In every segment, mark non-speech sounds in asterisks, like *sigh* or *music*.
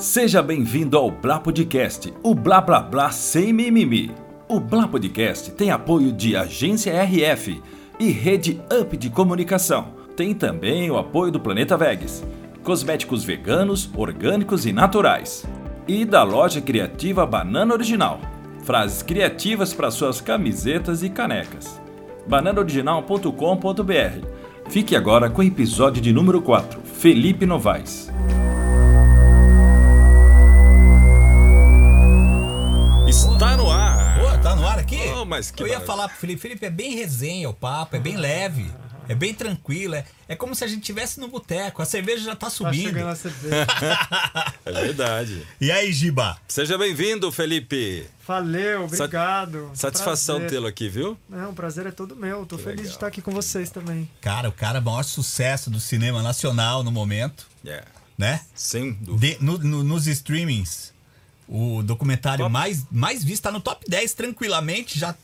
Seja bem-vindo ao Blá Podcast, o Blá Blá Blá sem mimimi. O Blá Podcast tem apoio de Agência RF e Rede Up de Comunicação. Tem também o apoio do Planeta Vegas, cosméticos veganos, orgânicos e naturais. E da loja criativa Banana Original, frases criativas para suas camisetas e canecas. bananaoriginal.com.br. Fique agora com o episódio de número 4, Felipe Novaes. Mas que Eu ia falar pro Felipe, Felipe, é bem resenha o papo, é bem leve, é bem tranquilo, é, é como se a gente estivesse no boteco, a cerveja já tá Tá subindo. chegando a cerveja. *laughs* É verdade. E aí, Giba? Seja bem-vindo, Felipe. Valeu, obrigado. Satisfação tê-lo aqui, viu? Não, o prazer é todo meu. Tô feliz legal. de estar aqui com vocês também. Cara, o cara é o maior sucesso do cinema nacional no momento, É. né? Sem dúvida. De- no- no- nos streamings, o documentário Top. mais, mais visto tá no top 10 tranquilamente, já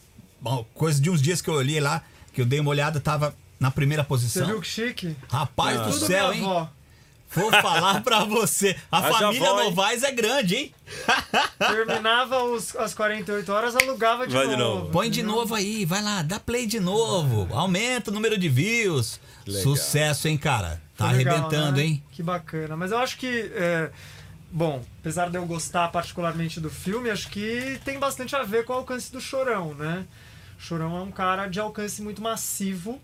bom, coisa de uns dias que eu olhei lá, que eu dei uma olhada, tava na primeira Você posição. viu que chique? Rapaz do Tudo céu, hein? avó. Vou falar pra você. A família avó, hein? Novaes é grande, hein? Terminava os, as 48 horas, alugava de Vai de novo. novo. Põe de novo aí, vai lá, dá play de novo. Aumenta o número de views. Legal. Sucesso, hein, cara? Tá legal, arrebentando, né? hein? Que bacana. Mas eu acho que, é, bom, apesar de eu gostar particularmente do filme, acho que tem bastante a ver com o alcance do Chorão, né? Chorão é um cara de alcance muito massivo.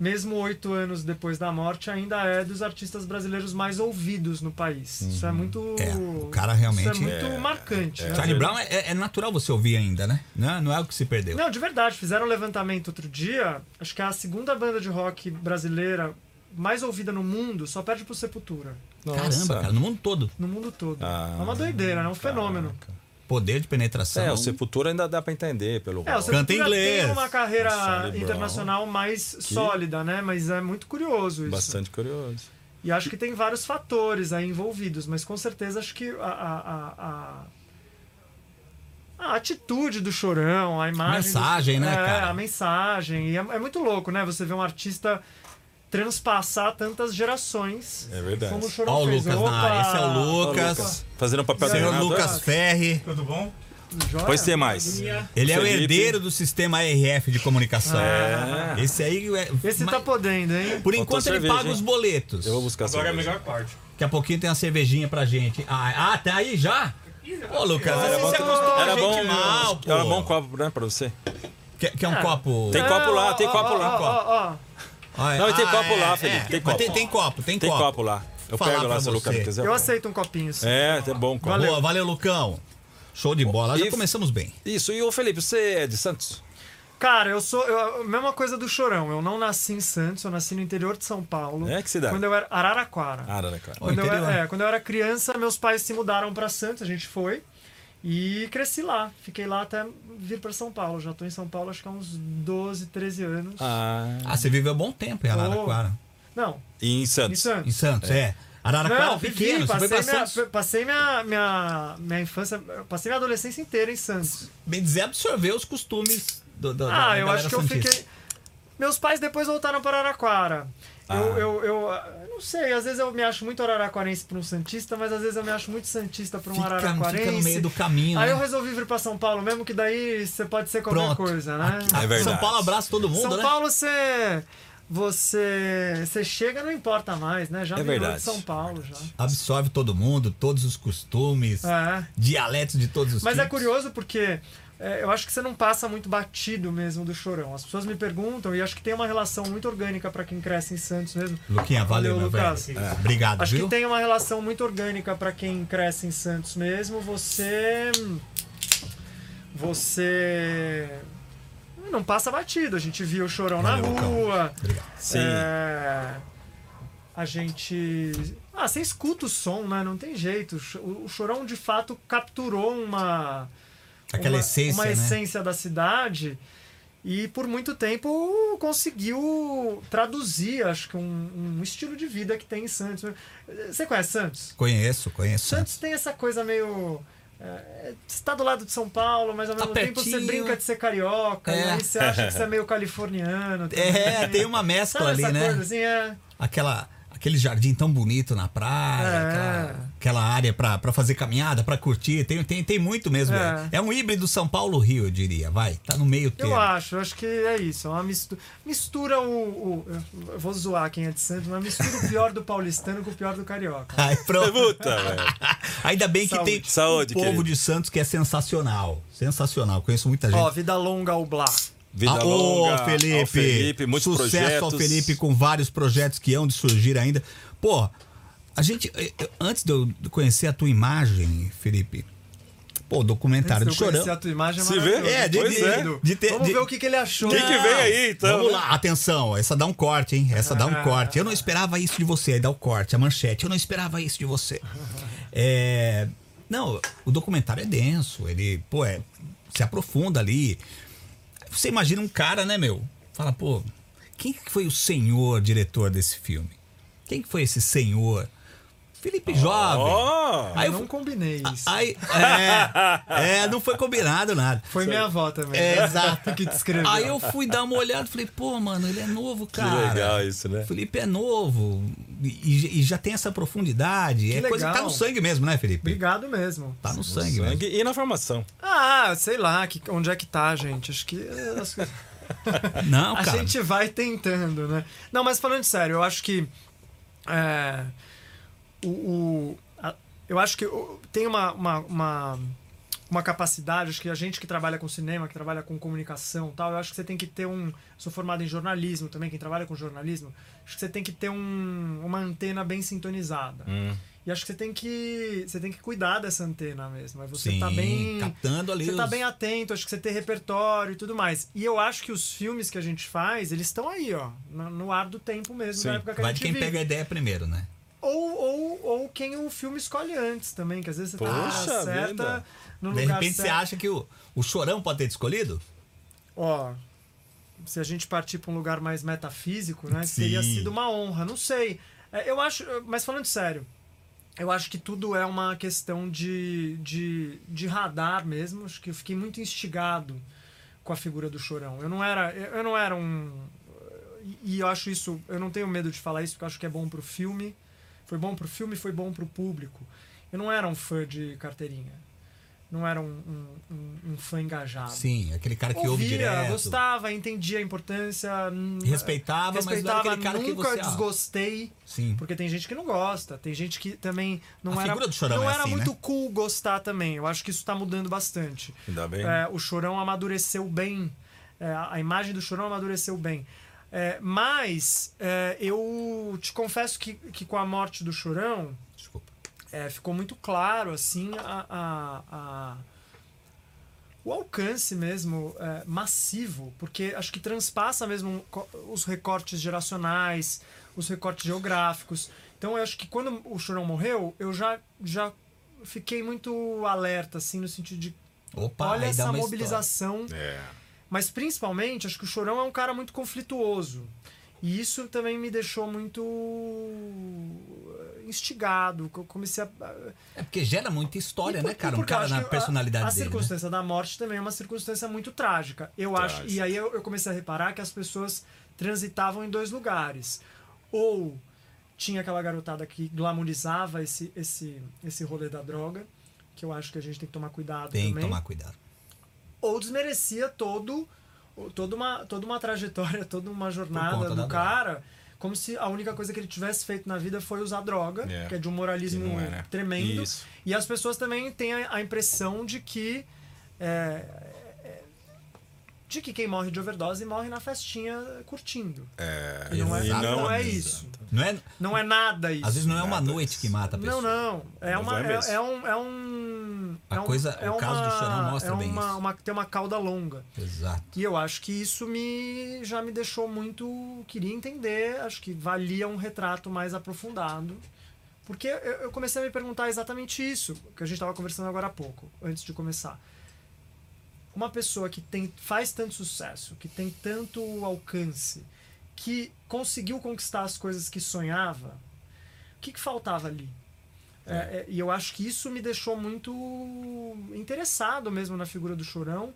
Mesmo oito anos depois da morte, ainda é dos artistas brasileiros mais ouvidos no país. Isso é muito. É, o cara realmente- Isso é muito marcante. né? Charlie Brown é, é natural você ouvir ainda, né? Não é, não é o que se perdeu. Não, de verdade, fizeram um levantamento outro dia. Acho que é a segunda banda de rock brasileira mais ouvida no mundo, só perde pro Sepultura. Caramba, cara, no mundo todo. No mundo todo. Ah, é uma doideira, é um fenômeno. Poder de penetração. É, o Sepultura ainda dá pra entender pelo É, o rock. Canta Sepultura inglês. tem uma carreira Charlie internacional mais sólida, né? Mas é muito curioso isso. Bastante curioso. E acho que tem vários fatores aí envolvidos, mas com certeza acho que a, a, a, a- a atitude do chorão, a imagem. Mensagem, do, né, é, cara? A mensagem. E é, é muito louco, né? Você vê um artista transpassar tantas gerações. É verdade. Como o chorão Ó o fez. Lucas Opa! na área. Esse é o Lucas. Lucas, Fazendo um papel Esse é o Senhor treinador. Lucas Ferri. Tudo bom? Joia? Pois tem mais. Ele é o Felipe. herdeiro do sistema RF de comunicação. É. Esse aí é. Esse mas- tá podendo, hein? Por Faltou enquanto ele cerveja, paga hein? os boletos. Eu vou buscar Agora é a melhor parte. Daqui a pouquinho tem uma cervejinha pra gente. Ah, ah tá aí já? Ô, Lucas, Era você bom, se era bom, mal, era bom copo, né, pra você? Quer, quer um É. copo? Tem copo lá, tem copo ó, lá. ó, ó, ó. Ah, é. Não, e tem Ah, copo é, lá, é. Felipe, tem Mas copo. Tem, tem copo, tem, Tem copo lá. Eu Falar pego lá pra se o Lucas você. não quiser. Eu aceito um copinho. sim. É, é bom copo. Boa, valeu, Lucão. Show de bola. Já E- começamos bem. Isso, e o Felipe, você é de Santos? Cara, eu sou. eu- mesma coisa do Chorão. Eu não nasci em Santos, eu nasci no interior de São Paulo. É, que cidade? Quando eu era. Araraquara. Ó, Quando eu, interior. era, é, quando eu era criança, meus pais se mudaram pra Santos, a gente foi. E cresci lá. Fiquei lá até vir pra São Paulo. Já tô em São Paulo acho que há uns 12, 13 anos. Ah, Ah, você viveu bom tempo em Araraquara. Não, e em em Santos? Santos. Em Santos, é. Araraquara Não, é pequeno, vivi, você foi passei, minha, Santos. passei minha, minha, minha infância, passei minha adolescência inteira em Santos. Bem dizer, absorveu os costumes do, do, da- Ah, eu acho que eu santista. fiquei. Meus pais depois voltaram para Araraquara. Ah. Eu, eu, eu, eu não sei, às vezes eu me acho muito araraquarense para um Santista, mas às vezes eu me acho muito Santista para um Fica, araraquarense. fica no meio do caminho, Aí né? eu resolvi vir para São Paulo mesmo, que daí você pode ser qualquer Pronto. coisa, né? Aqui- É verdade. São Paulo abraça todo mundo, São né? Paulo você. Você, você chega não importa mais, né? Já É virou verdade. de São Paulo já. Absorve todo mundo, todos os costumes, É. dialetos de todos os Mas é tipos. curioso porque é, eu acho que você não passa muito batido mesmo do chorão. As pessoas me perguntam e acho que tem uma relação muito orgânica para quem cresce em Santos mesmo. Luquinha, valeu, Valeu, meu Lucas. velho. É, Obrigado, Acho viu? que tem uma relação muito orgânica para quem cresce em Santos mesmo. Você. Você. Não passa batido. A gente viu o chorão Valeu, na rua. Obrigado. Sim. É, A gente. Ah, você escuta o som, né? Não tem jeito. O chorão de fato capturou uma. Aquela uma, essência, uma né? essência da cidade e por muito tempo conseguiu traduzir, acho que um, um estilo de vida que tem em Santos. Você conhece Santos? Conheço, conheço. Santos tem essa coisa meio é, você tá do lado de São Paulo, mas ao Tá mesmo tempo você brinca de ser carioca, É. e aí você acha que você é meio *laughs* californiano. também. É, tem uma mescla Sabe ali, né? coisa assim? É. Aquela, aquele jardim tão bonito na praia, É. aquela, aquela área pra, pra fazer caminhada, pra curtir. Tem, tem, tem muito mesmo. É. É. é um híbrido São Paulo-Rio, eu diria. Vai, tá no meio termo. Eu acho, eu acho que é isso. É uma mistura. Mistura o. o- eu vou zoar quem é de Santos, mas mistura o pior do paulistano com o pior do carioca. Ai, pronto. Puta, velho. *laughs* Ainda bem que Saúde. tem Saúde, o povo querido. de Santos que é sensacional. Sensacional. Conheço muita gente. Ó, vida longa ao Blá. Vida Ah, longa. ô, Felipe. ao Felipe, muitos Sucesso projetos. ao Felipe com vários projetos que hão de surgir ainda. Pô, a gente. eh, eh, Antes de eu conhecer a tua imagem, Felipe. Pô, documentário Antes do de eu Chorão. conhecer a tua imagem é Se vê? maravilhoso. É, de- Pois de- é. de ter- Vamos de- ver o que, que ele achou. Que que vem aí, então? Vamos lá, atenção, essa dá um corte, hein? Essa dá um Ah. corte. Eu não esperava isso de você, aí dá o corte, a manchete. Eu não esperava isso de você. É, Não, o documentário é denso, ele, pô, é, se aprofunda ali. Você imagina um cara, né, meu? Fala, pô, quem que foi o senhor diretor desse filme? Quem que foi esse senhor? Felipe Jovem. Ó, Aí Eu não combinei isso. Aí, é, é, não foi combinado nada. Foi minha avó também. É, exato. que descreveu. Aí eu fui dar uma olhada e falei, pô, mano, ele é novo, que cara. legal isso, né? O Felipe é novo e, e já tem essa profundidade. é coisa que tá legal. no sangue mesmo, né, Felipe? Obrigado mesmo. Tá no sangue, mesmo. Sangue e na formação. Ah, sei lá, que, onde é que tá, gente? Acho que. coisas- *laughs* Não, a cara. gente vai tentando, né? Não, mas falando sério, eu acho que. é, o, o- a- eu acho que tem uma, uma, uma, uma capacidade, acho que a gente que trabalha com cinema, que trabalha com comunicação e tal, eu acho que você tem que ter um. Sou formado em jornalismo também, quem trabalha com jornalismo, acho que você tem que ter um, uma antena bem sintonizada. Hum. E acho que você tem que. Você tem que cuidar dessa antena mesmo. Você Sim, tá bem. captando ali Você tá os- bem atento, acho que você tem repertório e tudo mais. E eu acho que os filmes que a gente faz, eles estão aí, ó. No, no ar do tempo mesmo, Sim. da época que Vai a de gente quem vive. pega a ideia primeiro, né? Ou, ou, ou quem o filme escolhe antes também, que às vezes você tá Poxa hora certa, no De repente você certo. acha que o, o chorão pode ter te escolhido? Ó, se a gente partir para um lugar mais metafísico, né? Sim. Teria sido uma honra. Não sei. É, Eu acho, mas falando sério, eu acho que tudo é uma questão de, de, de radar mesmo. Acho que eu fiquei muito instigado com a figura do Chorão. Eu não era, eu não era um e- e eu acho isso, eu não tenho medo de falar isso porque eu acho que é bom pro filme. Foi bom pro filme, foi bom pro público. Eu não era um fã de carteirinha. Não era um, um, um- um fã engajado Sim, aquele cara que ouve ouvia, direto. gostava, entendia a importância. hum, Respeitava, mas não era respeitava, aquele cara que nunca você- ah. desgostei. Sim. Porque tem gente que não gosta, tem gente que também não A era, figura do Chorão não é era assim, muito né? cool gostar também. Eu acho que isso tá mudando bastante. Ainda bem. É, o Chorão amadureceu bem. É, a imagem do Chorão amadureceu bem. É, mas é, eu te confesso que, que com a morte do Chorão, Desculpa. é, ficou muito claro assim a, a- a- o alcance mesmo é, massivo porque acho que transpassa mesmo os recortes geracionais os recortes geográficos então eu acho que quando o Chorão morreu eu já já fiquei muito alerta assim no sentido de Opa, olha essa mobilização É. mas principalmente, acho que o Chorão é um cara muito conflituoso. E isso também me deixou muito eh, instigado. que Eu comecei a. É porque gera muita história, E por- né, cara? Um cara na que a- personalidade A, dele. né? circunstância da morte também é uma circunstância muito trágica. Eu acho. E aí eu, eu comecei a reparar que as pessoas transitavam em dois lugares. Ou tinha aquela garotada que glamorizava esse, esse, esse rolê da droga, que eu acho que a gente tem que tomar cuidado Tem que também tomar cuidado. Ou desmerecia todo toda uma toda uma trajetória *laughs* toda uma jornada do droga. cara como se a única coisa que ele tivesse feito na vida foi usar droga É. que é de um moralismo é, né? tremendo Isso. e as pessoas também têm a, a impressão de que é, é, de que quem morre de overdose morre na festinha curtindo É, E não é- não é isso. Não é, não é nada isso às vezes não é uma noite que mata a pessoa. não, não. É, Não uma, vai é, é um. É um A é um- coisa- é o caso do Chorão mostra é bem uma, isso. Uma, tem uma cauda longa. Exato. E eu acho que isso me já me deixou muito. Queria entender, acho que valia um retrato mais aprofundado. Porque eu, eu comecei a me perguntar exatamente isso, que a gente estava conversando agora há pouco, antes de começar. Uma pessoa que tem, faz tanto sucesso, que tem tanto alcance, que conseguiu conquistar as coisas que sonhava, o que, que faltava ali? É, é, e eu acho que isso me deixou muito interessado mesmo na figura do Chorão.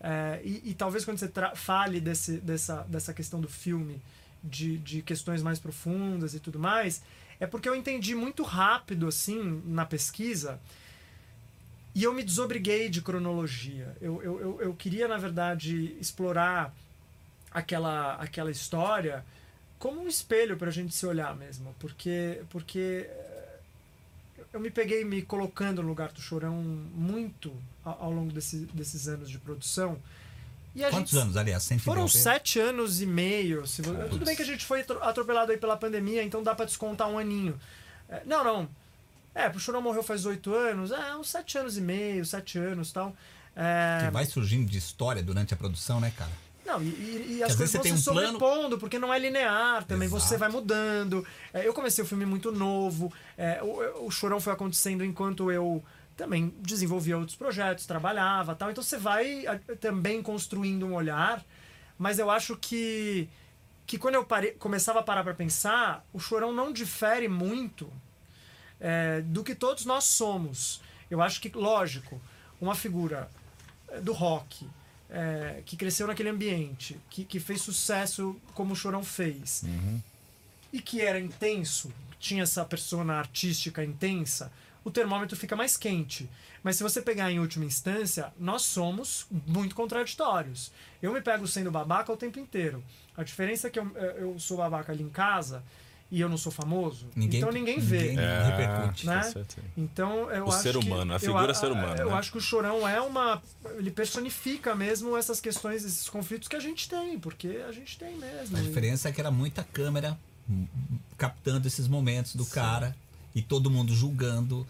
É, e, e talvez quando você fale desse, dessa, dessa questão do filme, de, de questões mais profundas e tudo mais, é porque eu entendi muito rápido, assim, na pesquisa, e eu me desobriguei de cronologia. Eu, eu, eu, eu queria, na verdade, explorar aquela, aquela história como um espelho para a gente se olhar mesmo. Porque, porque eu me peguei me colocando no lugar do Chorão muito ao, ao longo desse, desses anos de produção. Quantos gente- anos, aliás? Sem Foram sete anos e meio. Se Tudo bem que a gente foi atro- atropelado aí pela pandemia, então dá pra descontar um aninho. É, Não, não. É, o Chorão morreu faz oito anos. É, uns sete anos e meio, sete anos e tal. É, Que vai surgindo de história durante a produção, né, cara? Não, e, e- e as coisas você vão se um plano- sobrepondo, porque não é linear também. Você Exato. vai mudando. É, eu comecei o filme muito novo. é, o, o Chorão foi acontecendo enquanto eu também desenvolvia outros projetos, trabalhava tal. Então você vai ah, também construindo um olhar. Mas eu acho que, que quando eu parei- começava a parar para pensar, o Chorão não difere muito é, do que todos nós somos. Eu acho que, lógico, uma figura é, do rock, é, que cresceu naquele ambiente, que, que fez sucesso como o Chorão fez, e que era intenso, tinha essa persona artística intensa, o termômetro fica mais quente. Mas se você pegar em última instância, nós somos muito contraditórios. Eu me pego sendo babaca o tempo inteiro. A diferença é que eu, eu sou babaca ali em casa e eu não sou famoso, Ninguém- então ninguém vê. ninguém- *laughs* repercute. Né? tá. Então, eu O acho ser que- humano, a eu figura a- ser humano, Eu né? acho que o Chorão é uma. Ele personifica mesmo essas questões, esses conflitos que a gente tem, porque a gente tem mesmo. A diferença é que era muita câmera captando esses momentos do cara e todo mundo julgando.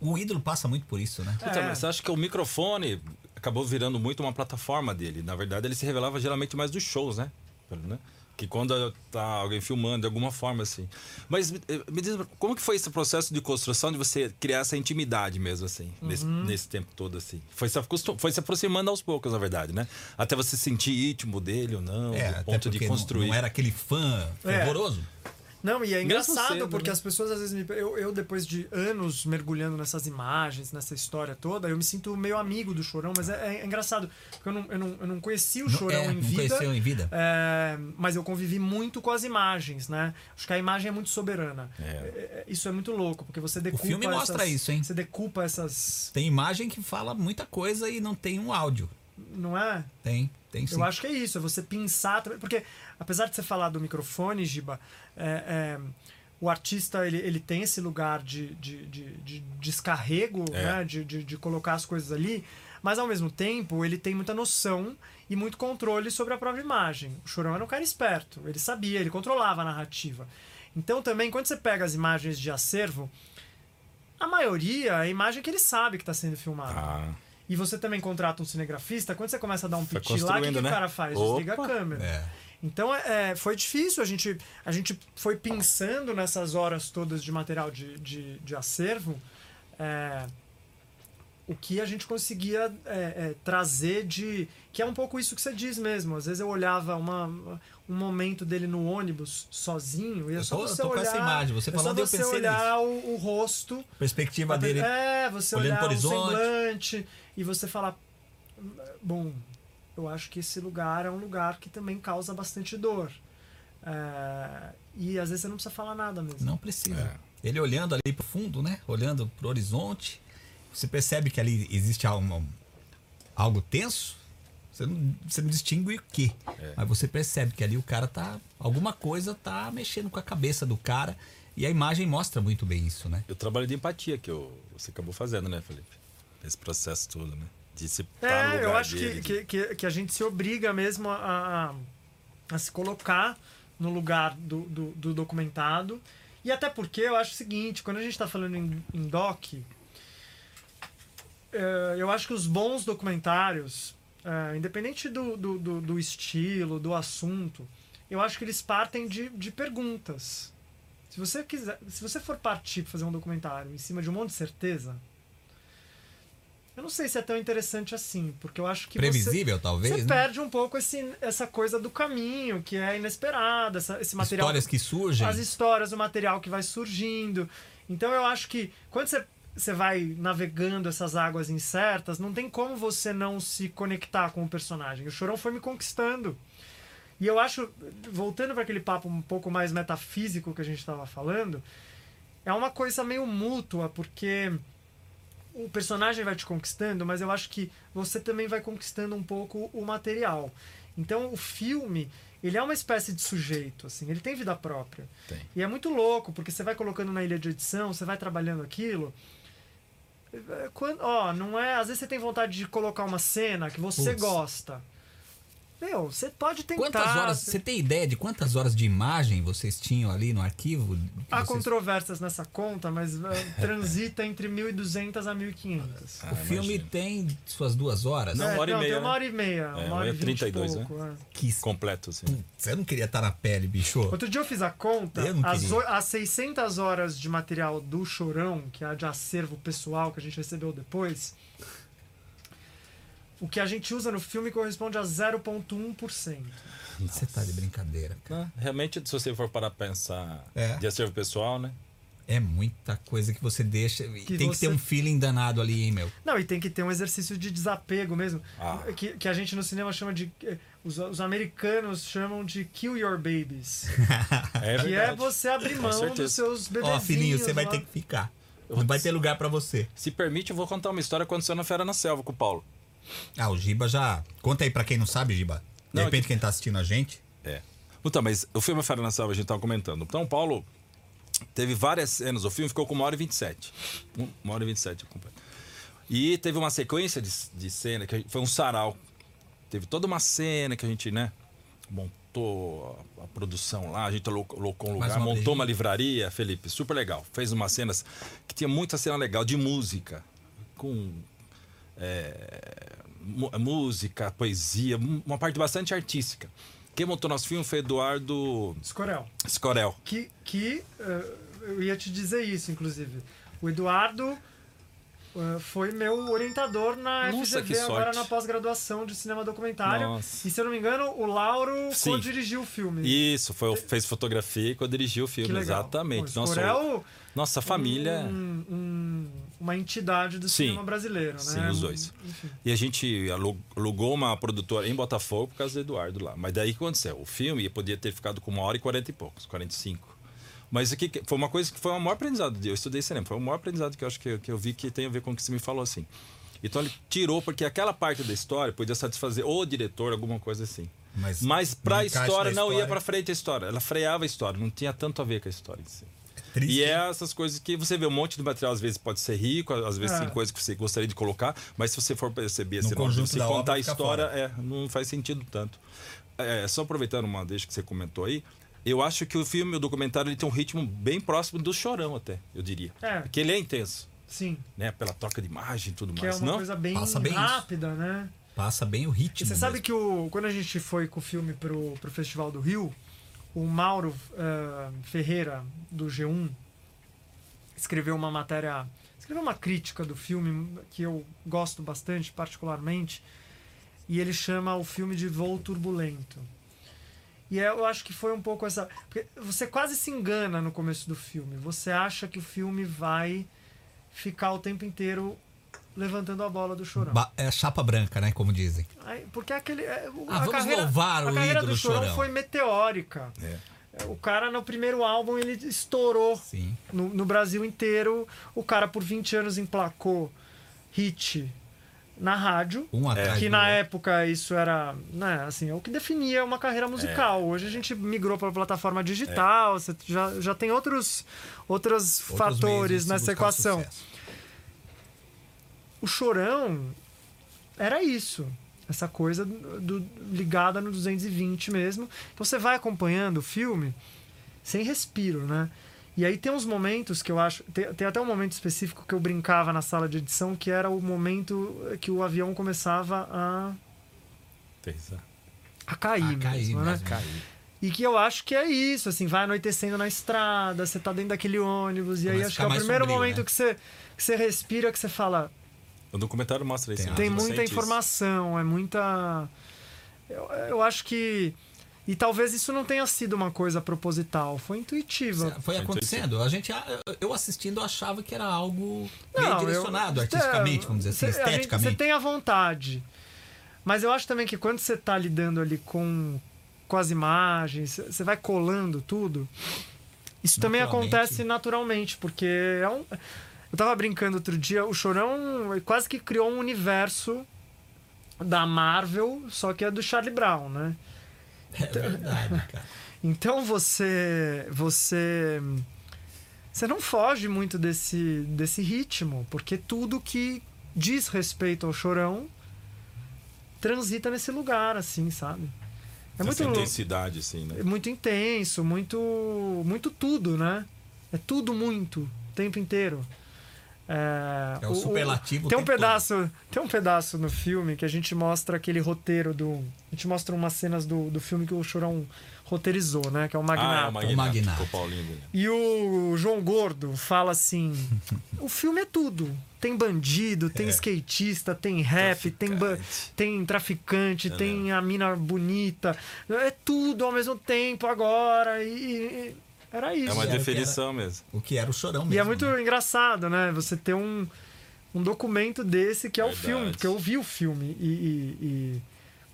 O ídolo passa muito por isso, né? Então, É. mas você acha que o microfone acabou virando muito uma plataforma dele? Na verdade, ele se revelava geralmente mais dos shows, né? né? Que quando tá alguém filmando de alguma forma assim. Mas eh, me diz, como que foi esse processo de construção de você criar essa intimidade mesmo assim, nesse, Uhum. nesse tempo todo assim? Foi se, acostum- foi se aproximando aos poucos, na verdade, né? Até você se sentir íntimo dele ou não, É, do ponto de porque não- construir. Não, era aquele fã É. Não, e é engraçado, cedo, porque né? as pessoas às vezes me. Eu, eu, depois de anos mergulhando nessas imagens, nessa história toda, eu me sinto meio amigo do Chorão, mas é, é engraçado, porque eu não, eu, não, eu não conheci o Não- Chorão é, em não vida. conheceu em vida? É, mas eu convivi muito com as imagens, né? Acho que a imagem é muito soberana. É. É, é, Isso é muito louco, porque você decupa. filme mostra essas- isso, hein? Você decupa essas. Tem imagem que fala muita coisa e não tem um áudio. Não é? Tem, tem sim. Eu acho que é isso, é você pensar também. Porque, apesar de você falar do microfone, Giba, é, é, o artista ele, ele tem esse lugar de, de, de, de descarrego, É. né? De, de, de colocar as coisas ali, mas ao mesmo tempo ele tem muita noção e muito controle sobre a própria imagem. O Chorão era um cara esperto, ele sabia, ele controlava a narrativa. Então também, quando você pega as imagens de acervo, a maioria é a imagem que ele sabe que está sendo filmada. Ah, E você também contrata um cinegrafista, quando você começa a dar um Vai piti lá, o que né? o cara faz? Opa! Desliga a câmera. É. Então é, é, foi difícil, a gente, a gente foi pensando nessas horas todas de material de, de, de acervo é, o que a gente conseguia é, é, trazer de. Que é um pouco isso que você diz mesmo. Às vezes eu olhava uma, um momento dele no ônibus sozinho e é Eu só tô- você tô com olhar. essa imagem, você é só falando, eu você pensei olhar o, o rosto Perspectiva dele. é, você olhando olhar o horizonte. semblante e você falar, bom, eu acho que esse lugar é um lugar que também causa bastante dor. É, e às vezes você não precisa falar nada mesmo. Não precisa. É. Ele olhando ali pro fundo, né? Olhando pro horizonte. Você percebe que ali existe algo, algo tenso. Você não, você não distingue o quê. É. Mas você percebe que ali o cara tá. Alguma coisa tá mexendo com a cabeça do cara. E a imagem mostra muito bem isso, né? o trabalho de empatia que eu- você acabou fazendo, né, Felipe? Esse processo todo, né? De se É, lugar eu acho que, que, que, que a gente se obriga mesmo a, a, a se colocar no lugar do, do, do documentado. E até porque eu acho o seguinte, quando a gente está falando em, em doc, eh, eu acho que os bons documentários, eh, independente do, do, do, do estilo, do assunto, eu acho que eles partem de, de perguntas. Se você quiser, se você for partir para fazer um documentário em cima de um monte de certeza, eu não sei se é tão interessante assim, porque eu acho que você, Previsível, talvez. você né? perde um pouco esse, essa coisa do caminho, que é inesperada, esse material. Histórias que surgem. As histórias, o material que vai surgindo. Então eu acho que quando você, você vai navegando essas águas incertas, não tem como você não se conectar com o personagem. O Chorão foi me conquistando. E eu acho, voltando para aquele papo um pouco mais metafísico que a gente estava falando, é uma coisa meio mútua, porque o personagem vai te conquistando, mas eu acho que você também vai conquistando um pouco o material. Então o filme, ele é uma espécie de sujeito, assim, ele tem vida própria. Tem. E é muito louco, porque você vai colocando na ilha de edição, você vai trabalhando aquilo. Quando, ó, não é. Às vezes você tem vontade de colocar uma cena que você Putz. gosta. Meu, você pode tentar. Quantas horas. você- Você tem ideia de quantas horas de imagem vocês tinham ali no arquivo? Há vocês- controvérsias nessa conta, mas é, *laughs* transita entre 1.200 a 1.500. O filme imagino. tem suas duas horas? Não, uma hora e não, meia, tem uma né? hora e meia. É, uma hora e vinte e 32, né? é. Que Completo, assim. Eu não queria estar na pele, bicho. Outro dia eu fiz a conta, Eu não as, as 600 horas de material do Chorão, que é de acervo pessoal que a gente recebeu depois, o que a gente usa no filme corresponde a 0,1%. Você tá de brincadeira, cara. Não, realmente, se você for para pensar É. de acervo pessoal, né? É muita coisa que você deixa. e Que tem que você- ter um feeling danado ali, hein, meu? Não, e tem que ter um exercício de desapego mesmo, Ah. que, que a gente no cinema chama de... eh, Os, os americanos chamam de kill your babies. *laughs* É que é verdade. você abrir mão dos seus bebezinhos. Ó, filhinho, você vai lá. ter que ficar. Não vai ter lugar pra você. Se permite, eu vou contar uma história que aconteceu na Fera na Selva com o Paulo. Ah, o Giba já. Conta aí pra quem não sabe, Giba. De Não, repente, que- quem tá assistindo a gente. É. Então, mas o filme Fera na Selva a gente tava comentando. Então, Paulo teve várias cenas. O filme ficou com uma hora e 27. Um- Uma hora e 27. completo. E teve uma sequência de, de cena que foi um sarau. Teve toda uma cena que a gente, né? Montou a, a produção lá, a gente alocou um lugar, uma montou uma livraria, Felipe, super legal. Fez umas cenas que tinha muita cena legal de música, com é, mu- música, poesia, um- uma parte bastante artística. Quem montou nosso filme foi Eduardo Escorel. Scorel. Que, que eh, eu ia te dizer isso, inclusive. O Eduardo eh, foi meu orientador na Nossa, FGV agora na pós-graduação de cinema documentário. Nossa. E se eu não me engano, o Lauro co-dirigiu o filme. Isso, foi, fez fotografia e quando dirigiu o filme, exatamente. Nossa, Escorel, nossa família. um- um- uma entidade do Sim. cinema brasileiro, né? Sim, os dois. Enfim. E a gente alu- alugou uma produtora em Botafogo por causa do Eduardo lá. Mas daí o que aconteceu? O filme podia ter ficado com uma hora e quarenta e poucos, 45. Mas aqui que- foi uma coisa que foi o maior aprendizado. Eu estudei cinema, foi o maior aprendizado que eu acho que, eu- que eu vi que tem a ver com o que você me falou assim. Então ele tirou, porque aquela parte da história podia satisfazer o diretor, alguma coisa assim. Mas, Mas no encaixe história não ia pra frente a história. Ela freava a história, não tinha tanto a ver com a história em si. Triste. E é essas coisas que você vê um monte de material, às vezes pode ser rico, às vezes É. tem coisas que você gostaria de colocar, mas se você for perceber No assim, conjunto se da contar a história, é, não faz sentido tanto. É, só aproveitando uma deixa que você comentou aí, eu acho que o filme, o documentário, ele tem um ritmo bem próximo do Chorão até, eu diria. É. Porque ele é intenso, Sim, né? Pela troca de imagem e tudo que é mais, uma não? coisa bem, Passa bem isso. rápida, né? Passa bem o ritmo. E você sabe mesmo. que o, quando a gente foi com o filme pro, pro Festival do Rio, o Mauro eh, Ferreira, do G1, escreveu uma matéria, escreveu uma crítica do filme que eu gosto bastante, particularmente, e ele chama o filme de Voo Turbulento. E é- eu acho que foi um pouco essa. Porque você quase se engana no começo do filme. Você acha que o filme vai ficar o tempo inteiro levantando a bola do chorão. Ba- É chapa branca, né? Como dizem. Aí, Porque aquele. é, o- Ah, a vamos carreira, louvar a o carreira ídolo do Chorão, Chorão. foi meteórica. É. O cara, no primeiro álbum, ele estourou Sim. no, no Brasil inteiro. O cara, por 20 anos, emplacou hit na rádio. Um atrás Que na época isso era, né, assim, é o que definia uma carreira musical. Hoje a gente migrou para a plataforma digital, você já, já tem outros, outros, Outros fatores nessa equação. sucesso. O Chorão era isso. Essa coisa do, do- ligada no 220 mesmo. Então você vai acompanhando o filme sem respiro, né? E aí tem uns momentos que eu acho. Tem, tem até um momento específico que eu brincava na sala de edição, que era o momento que o avião começava a, a cair, A cair mesmo, né? mesmo. E que eu acho que é isso, assim, vai anoitecendo na estrada, você tá dentro daquele ônibus, e aí Começa a acho que é o primeiro sombrio, momento né? que, você, que você respira, que você fala, O documentário mostra isso. Tem- né? tem muita sente isso. informação, é muita. Eu, eu acho que. E talvez isso não tenha sido uma coisa proposital, foi intuitiva. Foi acontecendo. A gente, eu assistindo, eu achava que era algo meio Não, eu- direcionado artisticamente, é, vamos dizer assim, cê- esteticamente. Você tem a vontade. Mas eu acho também que quando você está lidando ali com, com as imagens, você vai colando tudo. Isso também acontece naturalmente, porque é um. Eu tava brincando outro dia, o Chorão quase que criou um universo da Marvel, só que é do Charlie Brown, né? É verdade, cara. *laughs* Então você você você não foge muito desse desse ritmo, porque tudo que diz respeito ao Chorão transita nesse lugar assim, sabe? É muito Essa intensidade, assim, né? é muito intenso, muito muito tudo, né? É tudo muito, o tempo inteiro. É, É o superlativo o Tem um pedaço, tem um pedaço no filme que a gente mostra aquele roteiro do, a gente mostra umas cenas do, do filme que o Chorão roteirizou, né? Que é o Magnata. Ah, é o Magnata. Magnata. O Paulinho. Né? E o João Gordo fala assim: o filme é tudo. Tem bandido, tem É. skatista, tem rap, tem, ba- Traficante. tem traficante, tem a mina bonita. É tudo ao mesmo tempo agora. E, e- era isso. É uma era o que definição mesmo. O que era o chorão mesmo. E é muito né? engraçado, né? Você ter um, um documento desse que é o Verdade. filme, porque eu vi o filme e, e- e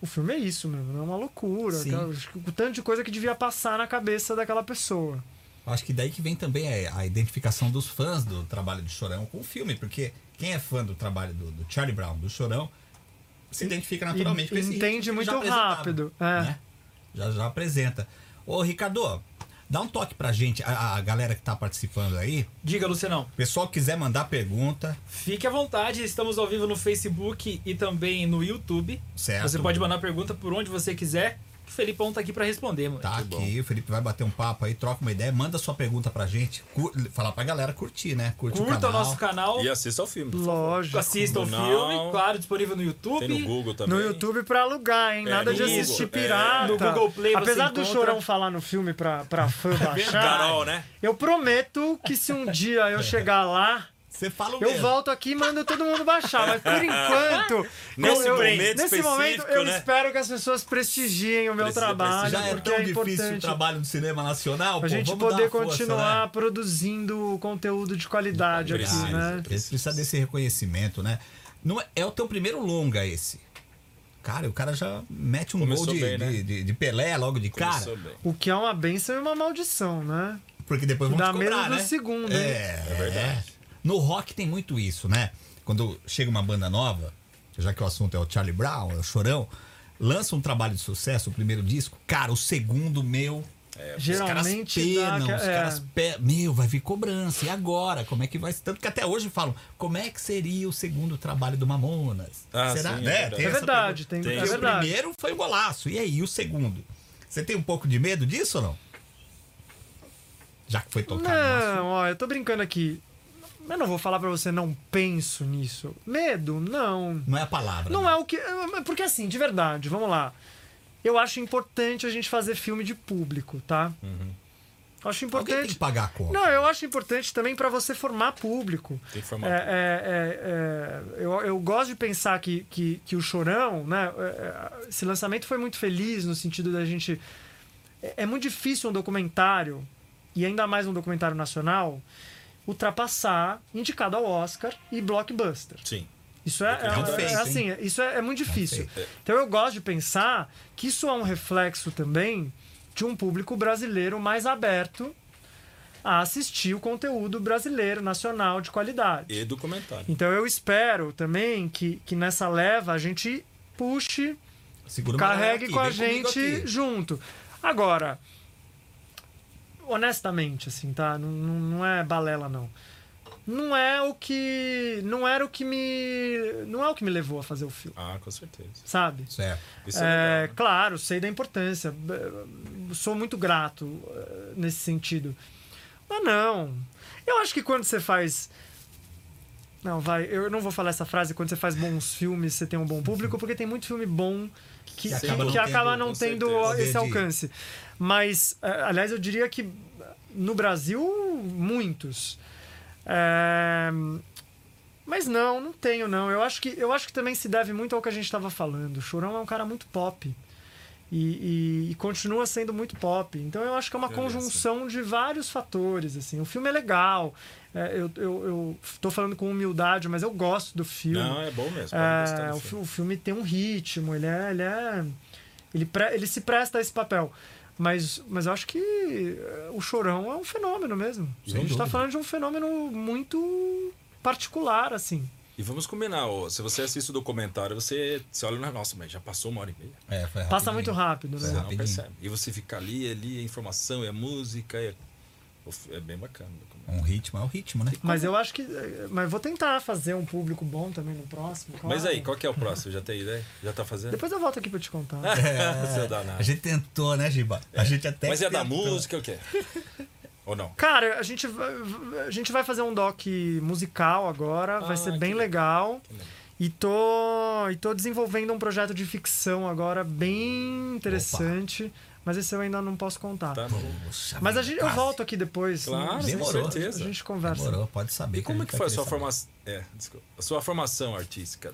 o filme é isso mesmo, é uma loucura. Aquela- o tanto de coisa que devia passar na cabeça daquela pessoa. Acho que daí que vem também a, a identificação dos fãs do trabalho do Chorão com o filme, porque quem é fã do trabalho do, do Charlie Brown, do Chorão, se identifica naturalmente E- com esse entende muito rápido, é. né? Já já apresenta. Ô, Ricardo, dá um toque pra gente, a, a galera que tá participando aí. Diga, Lucianão. Pessoal quiser mandar pergunta, Fique à vontade, estamos ao vivo no Facebook e também no YouTube. certo? Você pode mandar pergunta por onde você quiser. Que O Felipão tá aqui pra responder, mano. Tá aqui, o Felipe vai bater um papo aí, troca uma ideia, manda sua pergunta pra gente. Cur... Falar pra galera curtir, né? Curte Curta o o canal. nosso canal. E assista ao filme. Lógico. Assista o filme, claro, disponível no YouTube. Tem no Google também. No YouTube pra alugar, hein? É, Nada de Google, assistir é. pirata. No Google Play você Apesar do encontra. Chorão falar no filme pra, pra fã *laughs* baixar, Carol, né? eu prometo que se um dia eu *laughs* chegar lá, Você fala o eu mesmo. volto aqui e mando todo mundo baixar. Mas por *laughs* enquanto, Nesse eu, momento nesse momento eu né? espero que as pessoas prestigiem o meu Precisa trabalho, Já é porque tão é difícil o trabalho do cinema nacional, Pra pô, gente poder uma força, continuar né? produzindo conteúdo de qualidade aqui, Precisa. né? Esse precisa desse reconhecimento, né? Não é, é o teu primeiro longa esse. Cara, o cara já mete um Começou gol de, bem, né? de, de- de Pelé logo de Começou cara. bem. O que é uma benção e uma maldição, né? Porque depois vão Dá te cobrar, menos do né? segundo, hein? É, É verdade. No rock tem muito isso, né? Quando chega uma banda nova, já que o assunto é o Charlie Brown, é o Chorão, lança um trabalho de sucesso, o primeiro disco, cara, o segundo, meu, Geralmente os caras dá penam, que- os é. caras pe... Meu, vai vir cobrança. E agora? Como é que vai ser? Tanto que até hoje falam, como é que seria o segundo trabalho do Mamonas? Ah, Será? sim, é né? verdade. Tem É verdade, pergunta. tem- é verdade. O primeiro foi um golaço. E aí, o segundo? Você tem um pouco de medo disso ou não? Já que foi tocado. Não, ó, eu tô brincando aqui. Eu não vou falar pra você, não penso nisso. Medo? Não. Não é a palavra. Não né? é o que. Porque assim, de verdade, vamos lá. Eu acho importante a gente fazer filme de público, tá? Eu acho Alguém tem importante. que pagar a conta. Não, eu acho importante também pra você formar público. Tem que formar É, é, é, é, eu, eu gosto de pensar que, que, que o Chorão, né? é, é, Esse lançamento foi muito feliz no sentido da gente. É, é muito difícil um documentário, e ainda mais um documentário nacional, ultrapassar indicado ao Oscar e blockbuster. Sim. Isso é, é, É um é feito, assim, isso é, é muito difícil. feito. Então eu gosto de pensar que isso é um reflexo também de um público brasileiro mais aberto a assistir o conteúdo brasileiro, nacional, de qualidade. E documentário. Então eu espero também que, que nessa leva a gente puxe, Segura carregue aqui, com a gente aqui. junto. Agora, honestamente, assim, tá? Não, não, não é balela, não. Não é o que. Não era o que me. Não é o que me levou a fazer o filme, Ah, com certeza. sabe? Certo. Isso é, É, legal. né? claro, sei da importância. Sou muito grato eh, nesse sentido. Mas não. Eu acho que quando você faz. Não, vai. Eu não vou falar essa frase. Quando você faz bons filmes, você tem um bom público, porque tem muito filme bom que, Que que acaba não acaba tendo, não com tendo esse alcance. Mas, eh, aliás, eu diria que no Brasil, muitos. É, Mas não, não tenho não. Eu acho que eu acho que também se deve muito ao que a gente estava falando. O Chorão é um cara muito pop. E, e- e continua sendo muito pop. Então eu acho que é uma conjunção de vários fatores. assim. O filme é legal. É, eu, eu, eu tô falando com humildade, mas eu gosto do filme. Não, é bom mesmo. É, o filme tem um ritmo, ele é, ele é, Ele, pre- ele se presta a esse papel. Mas, mas eu acho que eh, o Chorão é um fenômeno mesmo. Sem a gente tá dúvida. falando de um fenômeno muito particular, assim. E vamos combinar, ó, se você assiste o documentário, você, você olha na nossa, mas já passou uma hora e meia. É, foi Passa muito rápido, Você né? não rapidinho. percebe. E você fica ali, ali, a informação, é a música, é, é bem bacana. Um ritmo, é o ritmo, né? Mas eu acho que. eh, Mas vou tentar fazer um público bom também no próximo. Mas claro. aí, qual que é o próximo? Já tem ideia? Já tá fazendo? Depois eu volto aqui pra te contar. *laughs* Danado. A gente tentou, né, Giba? A gente até Mas é da tentou. música o quê? Ou não? Cara, a gente, vai- a gente vai fazer um doc musical agora, vai Ah, ser que bem legal. legal. E tô, e tô desenvolvendo um projeto de ficção agora bem interessante, mas esse eu ainda não posso contar. Tá bom. Poxa Mas a gente, eu volto aqui depois. Claro, né? com certeza. A gente conversa. Demorou, pode saber. E como é que foi a sua formação? É, desculpa. A sua formação artística?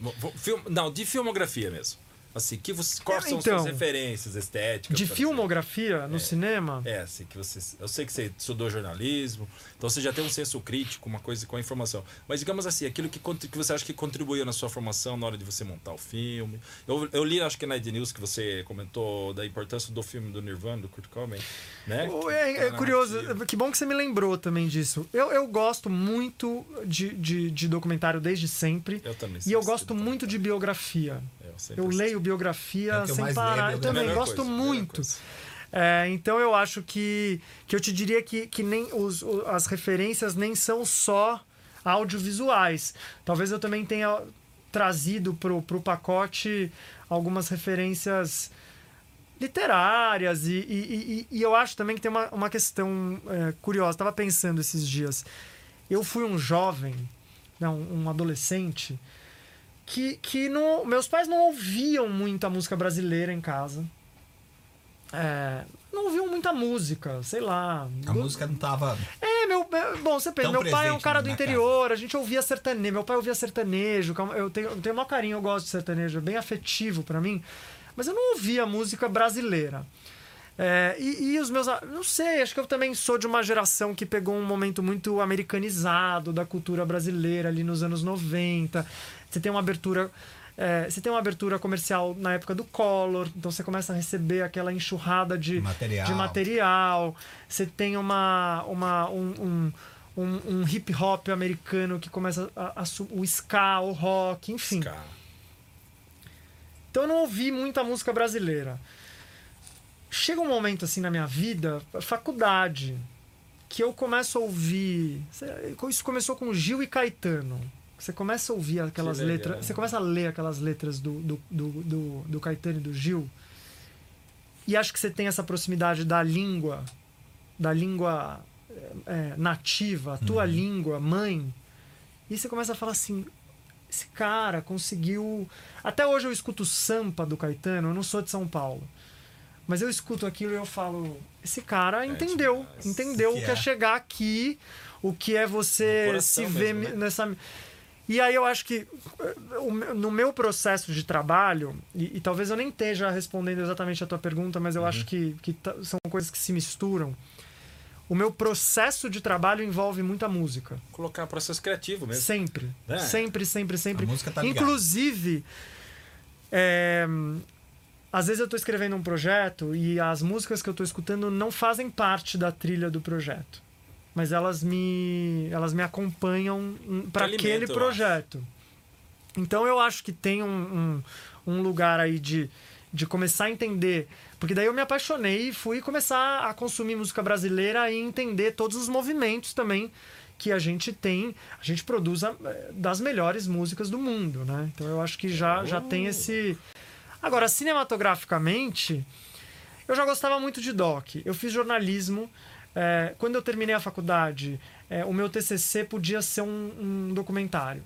Não, de filmografia mesmo. Assim, que você, quais são Então, suas referências estéticas? De filmografia no cinema, É, assim, que você. Eu sei que você estudou jornalismo, então você já tem um senso crítico, uma coisa com a informação. Mas digamos assim, aquilo que, que você acha que contribuiu na sua formação na hora de você montar o filme. Eu, eu li, acho que na Ed News que você comentou da importância do filme do Nirvana, do Kurt Cobain, né? O- Que É, é curioso, que bom que você me lembrou também disso. Eu, eu gosto muito de, de, de documentário desde sempre. Eu também E eu gosto muito de biografia. É, eu leio biografia É o sem parar. Eu também Melhor gosto coisa, melhor muito. É, então eu acho que, que eu te diria que, que nem os, o- as referências nem são só audiovisuais. Talvez eu também tenha trazido pro, pro pacote algumas referências literárias e, e, e- e eu acho também que tem uma, uma questão é, curiosa. Estava pensando esses dias. Eu fui um jovem, não, um adolescente, que, que não, meus pais não ouviam muita música brasileira em casa. É, não ouviam muita música, sei lá. A música não tava. É, meu. é, Bom, você pensa, meu pai é um cara do interior, a gente ouvia sertanejo. Meu pai ouvia sertanejo. Eu tenho, eu tenho maior carinho, eu gosto de sertanejo, é bem afetivo pra mim. Mas eu não ouvia música brasileira. É, e, e os meus. Não sei, acho que eu também sou de uma geração que pegou um momento muito americanizado da cultura brasileira ali nos anos 90. Você tem uma abertura. é, você tem uma abertura comercial na época do Collor, então você começa a receber aquela enxurrada de Material. de material. Você tem uma, uma um, um, um, um hip hop americano que começa a, a o ska, o rock, enfim. Cara, Então eu não ouvi muita música brasileira. Chega um momento assim na minha vida, faculdade, que eu começo a ouvir. Isso começou com Gil e Caetano. Você começa a ouvir aquelas letras. Você começa a ler aquelas letras do, do, do, do, do Caetano e do Gil. E acho que você tem essa proximidade da língua, da língua é, nativa, a tua língua, mãe. E você começa a falar assim: esse cara conseguiu. Até hoje eu escuto Sampa do Caetano, eu não sou de São Paulo. Mas eu escuto aquilo e eu falo: esse cara entendeu. demais. entendeu O que é é. chegar aqui, o que é você se ver mesmo, né? nessa. E aí eu acho que eh, no meu processo de trabalho, e, e talvez eu nem esteja respondendo exatamente a tua pergunta, mas eu Uhum. acho que, que são coisas que se misturam. O meu processo de trabalho envolve muita música. colocar processo criativo mesmo. Sempre. É. Sempre, sempre, sempre. A música tá ligada. Inclusive, é, às vezes eu tô escrevendo um projeto e as músicas que eu tô escutando não fazem parte da trilha do projeto. Mas elas me, elas me acompanham para aquele projeto. Então eu acho que tem um, um, um lugar aí de, de começar a entender. Porque daí eu me apaixonei e fui começar a consumir música brasileira e entender todos os movimentos também que a gente tem. A gente produz a- das melhores músicas do mundo, né? Então eu acho que já, já tem esse. Agora, cinematograficamente, eu já gostava muito de doc. Eu fiz jornalismo. É, quando eu terminei a faculdade, é, o meu TCC podia ser um, um documentário.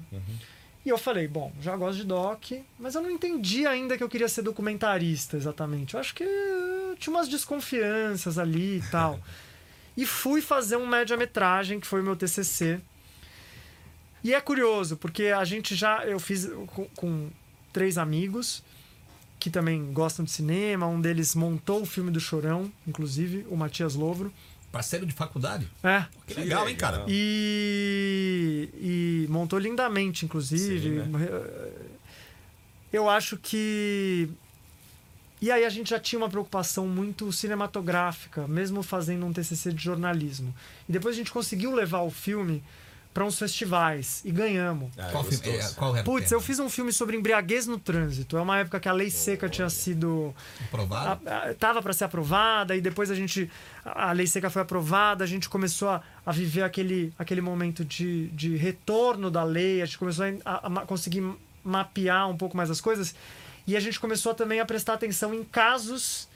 E eu falei, bom, já gosto de doc, mas eu não entendi ainda que eu queria ser documentarista exatamente. Eu acho que eh, tinha umas desconfianças ali e *laughs* tal. e fui fazer um média-metragem, que foi o meu TCC. E é curioso, porque a gente já. Eu fiz com, com três amigos que também gostam de cinema. Um deles montou o filme do Chorão, inclusive, o Matias Lovro. Parceiro de faculdade? É. Que legal, hein, cara? E, e montou lindamente, inclusive. Sim, Eu acho que e aí a gente já tinha uma preocupação muito cinematográfica, mesmo fazendo um TCC de jornalismo. E depois a gente conseguiu levar o filme para uns festivais e ganhamos. Ah, Qual, filme, é, qual era Putz, eu fiz um filme sobre embriaguez no trânsito. É uma época que a lei seca tinha sido Aprovado? a- a- tava para ser aprovada e depois a gente a lei seca foi aprovada a gente começou a, a viver aquele, aquele momento de, de retorno da lei a gente começou a, a conseguir mapear um pouco mais as coisas e a gente começou também a prestar atenção em casos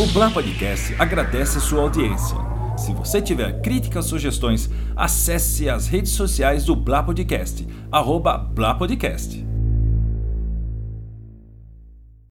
O Blá Podcast agradece sua audiência. Se você tiver críticas sugestões, acesse as redes sociais do Blá Podcast, arroba Blá Podcast.